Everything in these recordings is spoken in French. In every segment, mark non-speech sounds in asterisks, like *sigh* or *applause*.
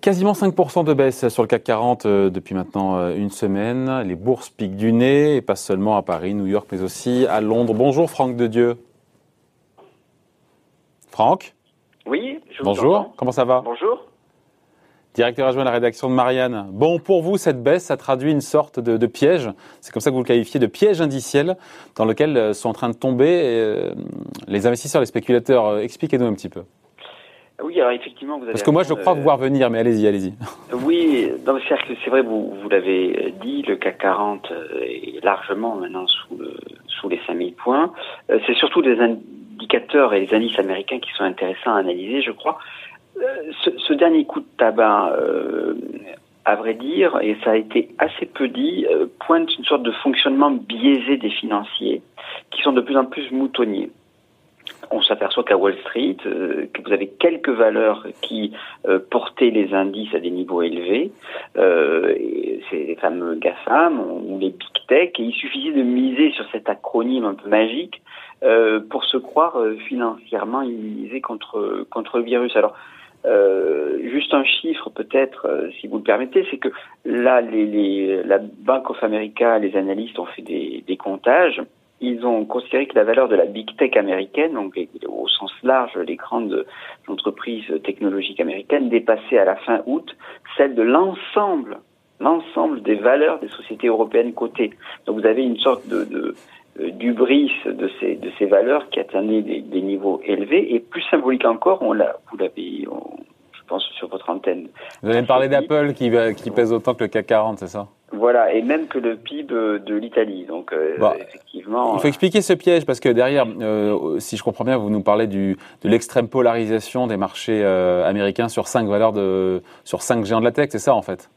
Quasiment 5% de baisse sur le CAC 40 euh, depuis maintenant euh, une semaine. Les bourses piquent du nez, et pas seulement à Paris, New York, mais aussi à Londres. Bonjour Franck de Dieu. Franck? Oui, je Bonjour, comment ça va? Bonjour. Directeur adjoint de la rédaction de Marianne. Bon, pour vous, cette baisse, ça traduit une sorte de, piège. C'est comme ça que vous le qualifiez de piège indiciel dans lequel euh, sont en train de tomber les investisseurs, les spéculateurs. Expliquez-nous un petit peu. Oui, alors effectivement, vous avez. Parce que moi, je crois vous voir venir, mais allez-y, allez-y. Oui, c'est vrai, vous, vous l'avez dit, le CAC 40 euh, est largement maintenant sous, le, sous les 5000 points. Euh, c'est surtout des indicateurs et les indices américains qui sont intéressants à analyser, je crois. Euh, ce, dernier coup de tabac, à vrai dire, et ça a été assez peu dit, pointe une sorte de fonctionnement biaisé des financiers qui sont de plus en plus moutonniers on s'aperçoit qu'à Wall Street, euh, que vous avez quelques valeurs qui euh, portaient les indices à des niveaux élevés, euh, c'est les fameux GAFAM ou les Big Tech, et il suffisait de miser sur cet acronyme un peu magique pour se croire financièrement immunisé contre, contre le virus. Alors, juste un chiffre peut-être, si vous le permettez, c'est que là, les, la Bank of America, les analystes ont fait des, des comptages ils ont considéré que la valeur de la big tech américaine, donc au sens large les grandes entreprises technologiques américaines, dépassait à la fin août celle de l'ensemble, l'ensemble des valeurs des sociétés européennes cotées. Donc vous avez une sorte de, de euh, d'ubris de ces, de ces valeurs qui atteignaient des, des, niveaux élevés et plus symbolique encore, on l'a, vous l'avez, je pense, sur votre antenne. Vous allez me parler d'Apple qui, qui pèse autant que le CAC 40, c'est ça? Voilà, et même que le PIB de l'Italie. Donc, euh, effectivement. Il faut expliquer ce piège parce que derrière, euh, si je comprends bien, vous nous parlez du, de l'extrême polarisation des marchés américains sur cinq valeurs de, sur cinq géants de la tech, c'est ça en fait?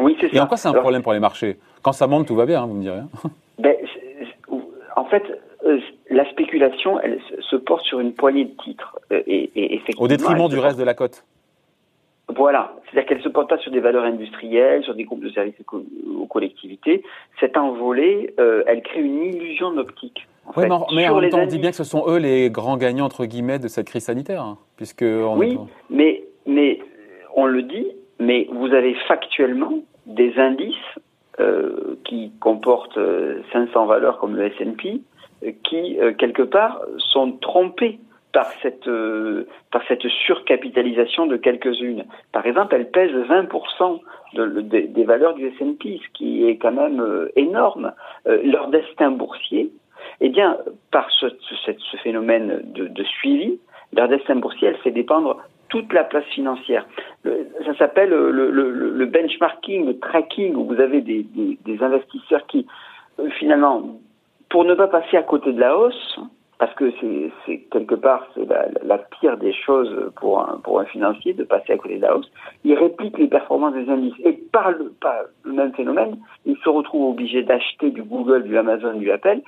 Oui, c'est ça. Et en quoi c'est un problème pour les marchés? Quand ça monte, tout va bien, hein, vous me direz. Hein. ben, en fait, la spéculation, elle se porte sur une poignée de titres. Et, et Au détriment du reste de la cote voilà, c'est-à-dire qu'elle ne se porte pas sur des valeurs industrielles, sur des groupes de services aux collectivités. Cette envolée, euh, elle crée une illusion d'optique. oui, mais, en même temps, on dit bien que ce sont eux les grands gagnants entre guillemets de cette crise sanitaire, hein, puisque oui, mais mais on le dit, mais vous avez factuellement des indices euh, qui comportent 500 euh, valeurs comme le S&P, qui quelque part sont trompés par cette, euh, par cette surcapitalisation de quelques-unes. Par exemple, elles pèsent 20% de, des valeurs du S&P, ce qui est quand même euh, énorme. Euh, leur destin boursier, eh bien, par ce phénomène de, de, suivi, leur destin boursier, elle fait dépendre toute la place financière. ça s'appelle le, le, benchmarking, le tracking, où vous avez des, investisseurs qui, finalement, pour ne pas passer à côté de la hausse, parce que c'est quelque part c'est la, pire des choses pour un, pour un financier de passer à côté de la hausse. Il réplique les performances des indices et par le, même phénomène, il se retrouve obligé d'acheter du Google, du Amazon, du Apple,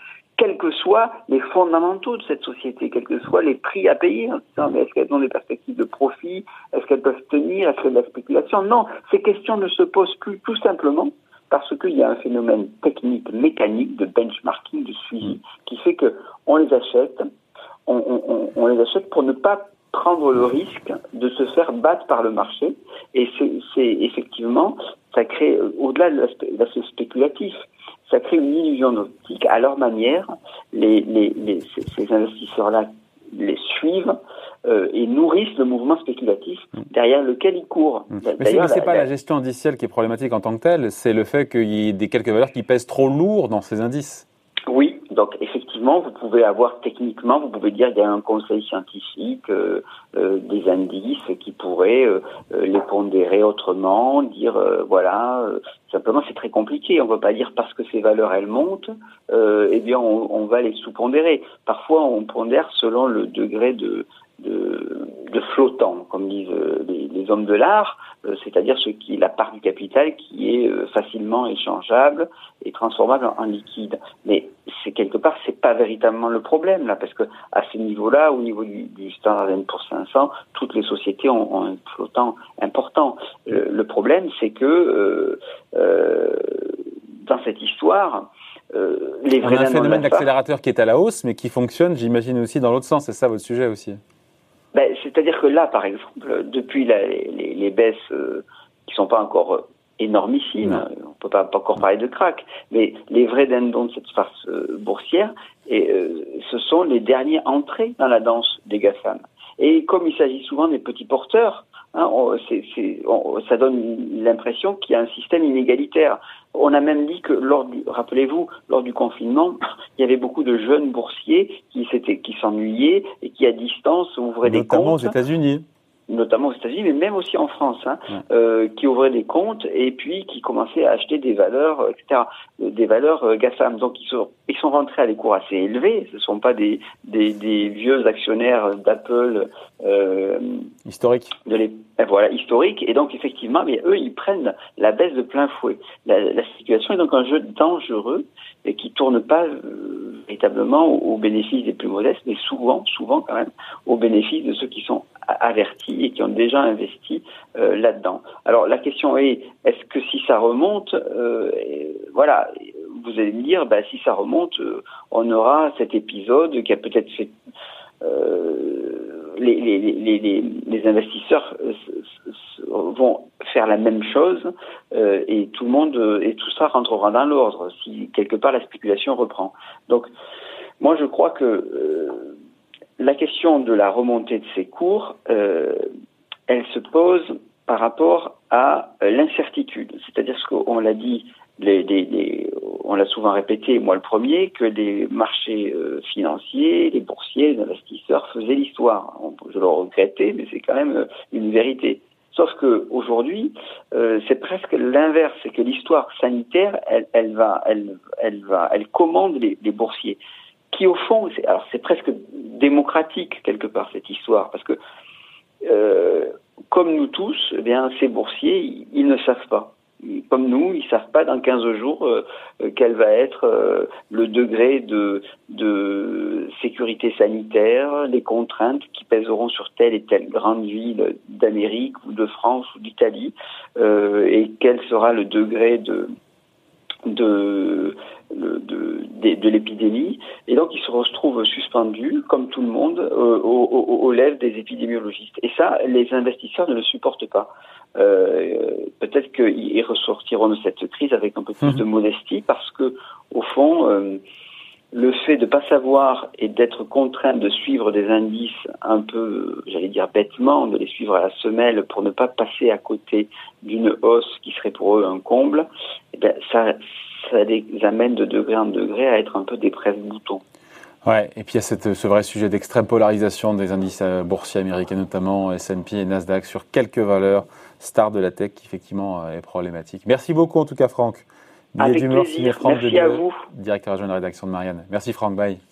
quels que soient les fondamentaux de cette société, quels que soient les prix à payer, est-ce qu'elles ont des perspectives de profit, est-ce qu'elles peuvent tenir, est-ce de la spéculation? Non, ces questions ne se posent plus tout simplement parce qu'il y a un phénomène technique, mécanique de benchmarking, de suivi, qui fait que on les achète, on, les achète pour ne pas prendre le risque de se faire battre par le marché. Et c'est effectivement, ça crée, euh, au-delà de l'aspect spéculatif, ça crée une illusion d'optique. À leur manière, les, ces investisseurs-là les suivent euh, et nourrissent le mouvement spéculatif mm. derrière lequel ils courent. Mm. Mais ce n'est pas la... gestion indicielle qui est problématique en tant que telle, c'est le fait qu'il y ait des quelques valeurs qui pèsent trop lourd dans ces indices. Oui, donc effectivement, vous pouvez avoir techniquement, vous pouvez dire qu'il y a un conseil scientifique, euh, euh, des indices qui pourraient les pondérer autrement, dire voilà, simplement c'est très compliqué. On ne va pas dire parce que ces valeurs elles montent, eh bien on, on va les sous-pondérer. Parfois on pondère selon le degré de de, de flottant, comme disent euh, les, hommes de l'art, euh, c'est-à-dire ce qui la part du capital qui est euh, facilement échangeable et transformable en, liquide. Mais c'est quelque part, c'est pas véritablement le problème là, parce que à ce niveau-là, au niveau du, du Standard pour 500, toutes les sociétés ont, ont un flottant important. Le, problème, c'est que dans cette histoire, les vrais On a un phénomène d'accélérateur qui est à la hausse, mais qui fonctionne, j'imagine aussi dans l'autre sens. C'est ça votre sujet aussi. Ben, c'est-à-dire que là, par exemple, depuis les, les, baisses qui sont pas encore énormissime. On ne peut pas, encore parler de crack, mais les vrais dindons de cette farce euh, boursière, et, euh, ce sont les derniers entrés dans la danse des GAFAM. Et comme il s'agit souvent des petits porteurs, hein, ça donne l'impression qu'il y a un système inégalitaire. On a même dit que lors du, rappelez-vous, lors du confinement, *laughs* il y avait beaucoup de jeunes boursiers qui s'étaient, qui s'ennuyaient et qui à distance ouvraient des comptes. Notamment aux États-Unis notamment aux États-Unis, mais même aussi en France, hein, euh, qui ouvraient des comptes et puis qui commençaient à acheter des valeurs, euh, etc., euh, des valeurs euh, GAFAM. Donc ils sont, ils sont rentrés à des cours assez élevés. Ce ne sont pas des, des, des vieux actionnaires d'Apple euh, historiques. De les, ben voilà, historiques. Et donc effectivement, mais eux, ils prennent la baisse de plein fouet. La, la situation est donc un jeu dangereux et qui tourne pas véritablement au, bénéfice des plus modestes, mais souvent, souvent quand même, au bénéfice de ceux qui sont avertis et qui ont déjà investi euh, là-dedans. Alors la question est, est-ce que si ça remonte, euh, voilà, vous allez me dire, bah, si ça remonte, euh, on aura cet épisode qui a peut-être fait les, investisseurs vont faire la même chose et tout le monde et tout ça rentrera dans l'ordre si quelque part la spéculation reprend. Donc moi je crois que la question de la remontée de ces cours, euh, elle se pose par rapport à euh, l'incertitude. C'est-à-dire ce qu'on l'a dit, on l'a souvent répété, moi le premier, que les marchés euh, financiers, les boursiers, les investisseurs faisaient l'histoire. Je le regrettais, mais c'est quand même une vérité. Sauf que aujourd'hui, c'est presque l'inverse, c'est que l'histoire sanitaire, elle, va, elle, elle va, elle commande les, les boursiers qui au fond, alors c'est presque démocratique quelque part cette histoire, parce que euh, comme nous tous, eh ces boursiers, ils, ne savent pas. Comme nous, ils savent pas dans 15 jours euh, quel va être euh, le degré de, sécurité sanitaire, les contraintes qui pèseront sur telle et telle grande ville d'Amérique ou de France ou d'Italie, et quel sera le degré de de, de, de, l'épidémie. Et donc, ils se retrouvent suspendus, comme tout le monde, euh, aux, lèvres des épidémiologistes. Et ça, les investisseurs ne le supportent pas. Euh, Peut-être qu'ils ressortiront de cette crise avec un peu plus de mhm. modestie, parce que, au fond, euh, le fait de ne pas savoir et d'être contraint de suivre des indices un peu, j'allais dire bêtement, de les suivre à la semelle pour ne pas passer à côté d'une hausse qui serait pour eux un comble, eh bien, ça, ça les amène de degré en degré à être un peu des presse-boutons. Ouais, et puis il y a cette, ce vrai sujet d'extrême polarisation des indices euh, boursiers américains, notamment S&P et Nasdaq, sur quelques valeurs stars de la tech qui effectivement euh, est problématique. Merci beaucoup en tout cas Franck. Avec Franck Merci à vous. directeur adjoint de la rédaction de Marianne. Merci Franck, bye.